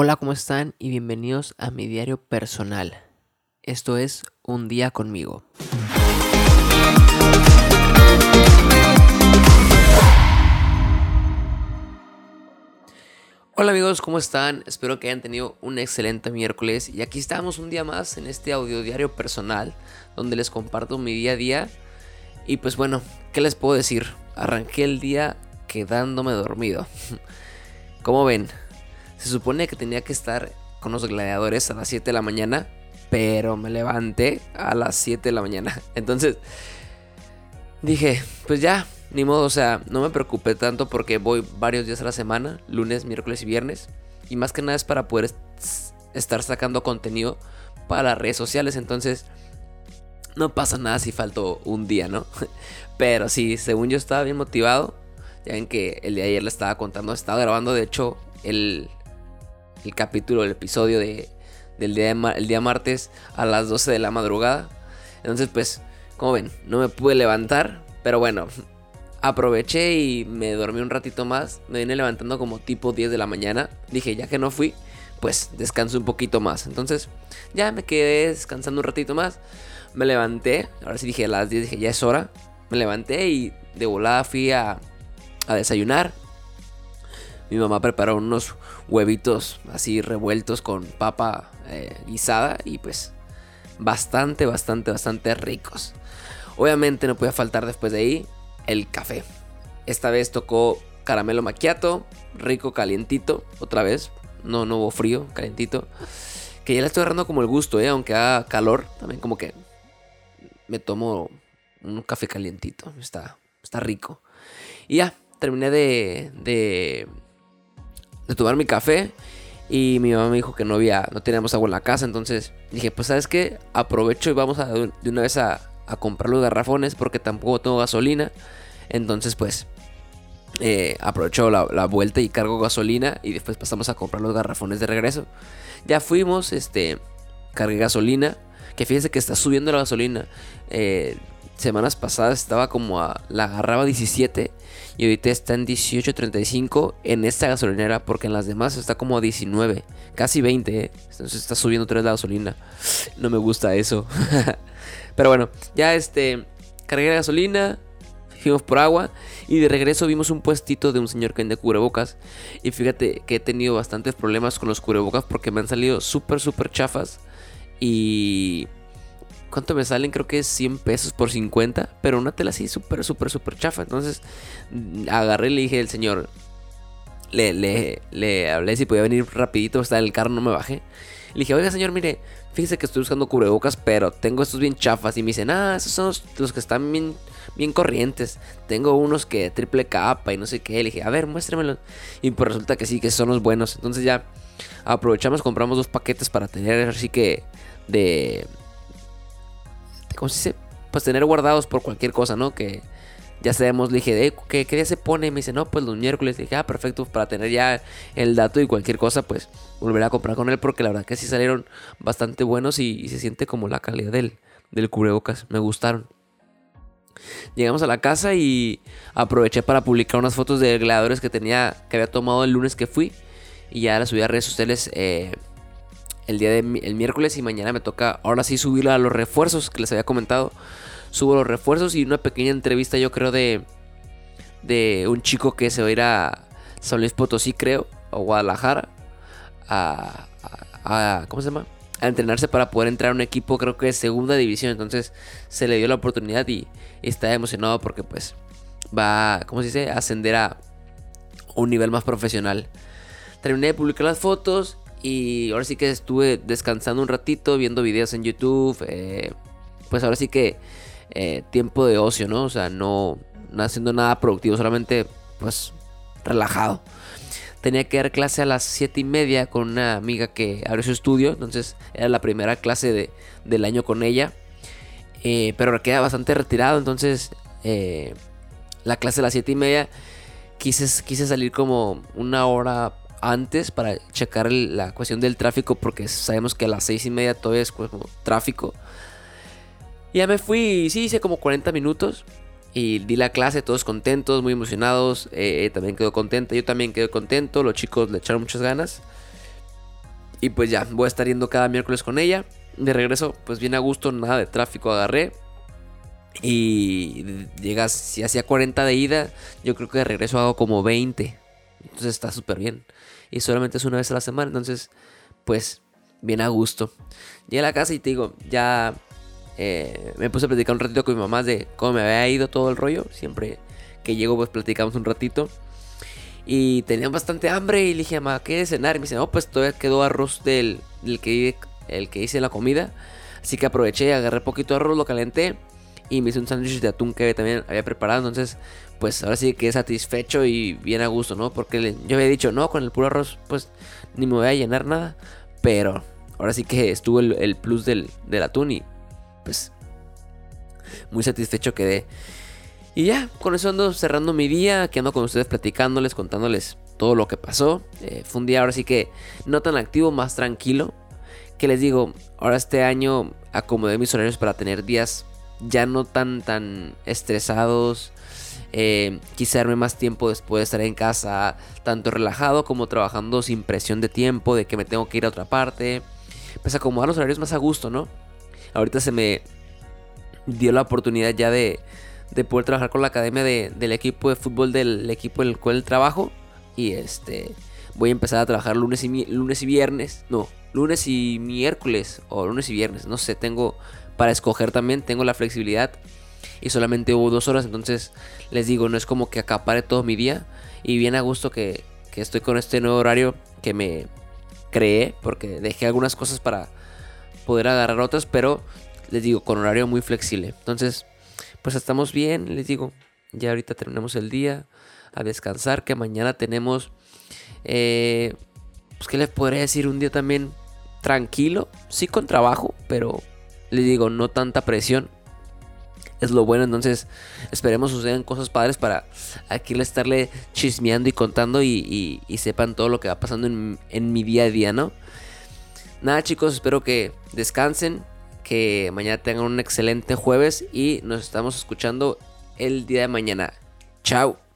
Hola, ¿cómo están? Y bienvenidos a mi diario personal. Esto es Un día conmigo. Hola amigos, ¿cómo están? Espero que hayan tenido un excelente miércoles y aquí estamos un día más en este audio diario personal donde les comparto mi día a día y pues bueno, ¿qué les puedo decir? Arranqué el día quedándome dormido. Como ven, se supone que tenía que estar con los gladiadores a las 7 de la mañana, pero me levanté a las 7 de la mañana. Entonces dije, pues ya, ni modo, o sea, no me preocupé tanto porque voy varios días a la semana, lunes, miércoles y viernes. Y más que nada es para poder estar sacando contenido para redes sociales. Entonces, no pasa nada si faltó un día, ¿no? Pero sí, según yo estaba bien motivado. Ya ven que el día de ayer le estaba contando, estaba grabando de hecho el, el capítulo, el episodio de, del día, el día martes a las 12 de la madrugada. Entonces, pues, como ven, no me pude levantar. Pero bueno, aproveché y me dormí un ratito más. Me vine levantando como tipo 10 de la mañana. Dije, ya que no fui, pues descanso un poquito más. Entonces, ya me quedé descansando un ratito más. Me levanté. Ahora sí dije a las 10, dije, ya es hora. Me levanté y de volada fui a, a desayunar. Mi mamá preparó unos huevitos así revueltos con papa eh, guisada y pues bastante, bastante, bastante ricos. Obviamente no podía faltar después de ahí el café. Esta vez tocó caramelo macchiato, rico, calientito, otra vez. No, no hubo frío, calientito. Que ya le estoy agarrando como el gusto, ¿eh? aunque haga calor, también como que me tomo un café calientito. Está, está rico. Y ya, terminé de, de, de tomar mi café. Y mi mamá me dijo que no había, no teníamos agua en la casa. Entonces dije, pues sabes qué, aprovecho y vamos a, de una vez a, a comprar los garrafones porque tampoco tengo gasolina. Entonces pues eh, aprovecho la, vuelta y cargo gasolina y después pasamos a comprar los garrafones de regreso. Ya fuimos, este, cargué gasolina. Que fíjense que está subiendo la gasolina. Eh, semanas pasadas estaba como a. La agarraba 17 y ahorita está en 18.35 en esta gasolinera porque en las demás está como a 19, casi 20. Eh. Entonces está subiendo otra vez la gasolina. No me gusta eso. Pero bueno, ya este. Cargué la gasolina, fuimos por agua y de regreso vimos un puestito de un señor que vende cubrebocas. Y fíjate que he tenido bastantes problemas con los cubrebocas porque me han salido súper, súper chafas. Y... ¿Cuánto me salen? Creo que es 100 pesos por 50. Pero una tela así súper, súper, súper chafa. Entonces agarré y le dije al señor... Le, le, le hablé si podía venir rapidito. Estaba en el carro, no me bajé. Le dije, oiga señor, mire, fíjese que estoy buscando cubrebocas, pero tengo estos bien chafas. Y me dicen, ah, esos son los, que están bien, bien corrientes. Tengo unos que triple capa y no sé qué. Le dije, a ver, muéstremelos. Y pues resulta que sí, que son los buenos. Entonces ya aprovechamos, compramos dos paquetes para tener así que de... ¿Cómo se dice? Pues tener guardados por cualquier cosa, ¿no? Que ya sabemos, le dije, ¿qué, día se pone? me dice, no, pues los miércoles. Le dije, ah, perfecto, para tener ya el dato y cualquier cosa, pues volver a comprar con él, porque la verdad que sí salieron bastante buenos y, se siente como la calidad del, del cubrebocas. Me gustaron. Llegamos a la casa y aproveché para publicar unas fotos de gladiadores que tenía, que había tomado el lunes que fui. Y ya las subí a redes sociales eh, el día de el miércoles y mañana me toca ahora sí subir a los refuerzos que les había comentado subo los refuerzos y una pequeña entrevista yo creo de, de un chico que se va a ir a San Luis Potosí creo, o Guadalajara, a, a, ¿cómo se llama? A entrenarse para poder entrar a un equipo creo que de segunda división, entonces se le dio la oportunidad y, está emocionado porque pues va, ¿cómo se dice? A ascender a un nivel más profesional. Terminé de publicar las fotos y ahora sí que estuve descansando un ratito, viendo videos en YouTube. Eh, pues ahora sí que eh, tiempo de ocio, ¿no? O sea, no, no haciendo nada productivo, solamente pues relajado. Tenía que dar clase a las 7 y media con una amiga que abrió su estudio, entonces era la primera clase de, del año con ella. Eh, pero queda bastante retirado, entonces eh, la clase a las 7 y media quise, quise salir como una hora antes para checar la cuestión del tráfico porque sabemos que a las 6 y media todavía es como tráfico. Ya me fui, sí, hice como 40 minutos. Y di la clase, todos contentos, muy emocionados. Eh, también quedó contenta, yo también quedé contento. Los chicos le echaron muchas ganas. Y pues ya, voy a estar yendo cada miércoles con ella. De regreso, pues bien a gusto, nada de tráfico agarré. Y llegas, si hacía 40 de ida, yo creo que de regreso hago como 20. Entonces está súper bien. Y solamente es una vez a la semana, entonces, pues, bien a gusto. Llegué a la casa y te digo, ya eh, me puse a platicar un ratito con mi mamá de cómo me había ido todo el rollo. Siempre que llego, pues platicamos un ratito. Y tenía bastante hambre y le dije, mamá, ¿qué de cenar? Y me dice, no, pues todavía quedó arroz del, que, el que hice la comida. Así que aproveché, agarré poquito arroz, lo calenté y me hice un sándwich de atún que también había preparado. Entonces, pues ahora sí quedé satisfecho y bien a gusto, ¿no? Porque yo había dicho, no, con el puro arroz, pues ni me voy a llenar nada. Pero ahora sí que estuvo el, plus del, atún y pues muy satisfecho quedé. Y ya, con eso ando cerrando mi día, que ando con ustedes platicándoles, contándoles todo lo que pasó. Eh, fue un día ahora sí que no tan activo, más tranquilo. Que les digo, ahora este año acomodé mis horarios para tener días ya no tan tan estresados. Eh, quise darme más tiempo después de estar en casa, tanto relajado como trabajando sin presión de tiempo, de que me tengo que ir a otra parte. Pues acomodar los horarios más a gusto, ¿no? Ahorita se me dio la oportunidad ya de, de poder trabajar con la academia del equipo de fútbol del equipo en el cual trabajo. Y este voy a empezar a trabajar lunes y, lunes y viernes. No, lunes y miércoles o lunes y viernes. No sé, tengo para escoger también, tengo la flexibilidad. Y solamente hubo dos horas, entonces les digo, no es como que acapare todo mi día. Y bien a gusto que, estoy con este nuevo horario que me creé, porque dejé algunas cosas para poder agarrar otras, pero les digo, con horario muy flexible. Entonces, pues estamos bien, les digo, ya ahorita terminamos el día, a descansar, que mañana tenemos, eh, pues, ¿qué les podría decir? Un día también tranquilo, sí con trabajo, pero les digo, no tanta presión. Es lo bueno, entonces esperemos sucedan cosas padres para aquí le estarle chismeando y contando y, sepan todo lo que va pasando en, en mi día a día, ¿no? Nada chicos, espero que descansen, que mañana tengan un excelente jueves y nos estamos escuchando el día de mañana. Chao.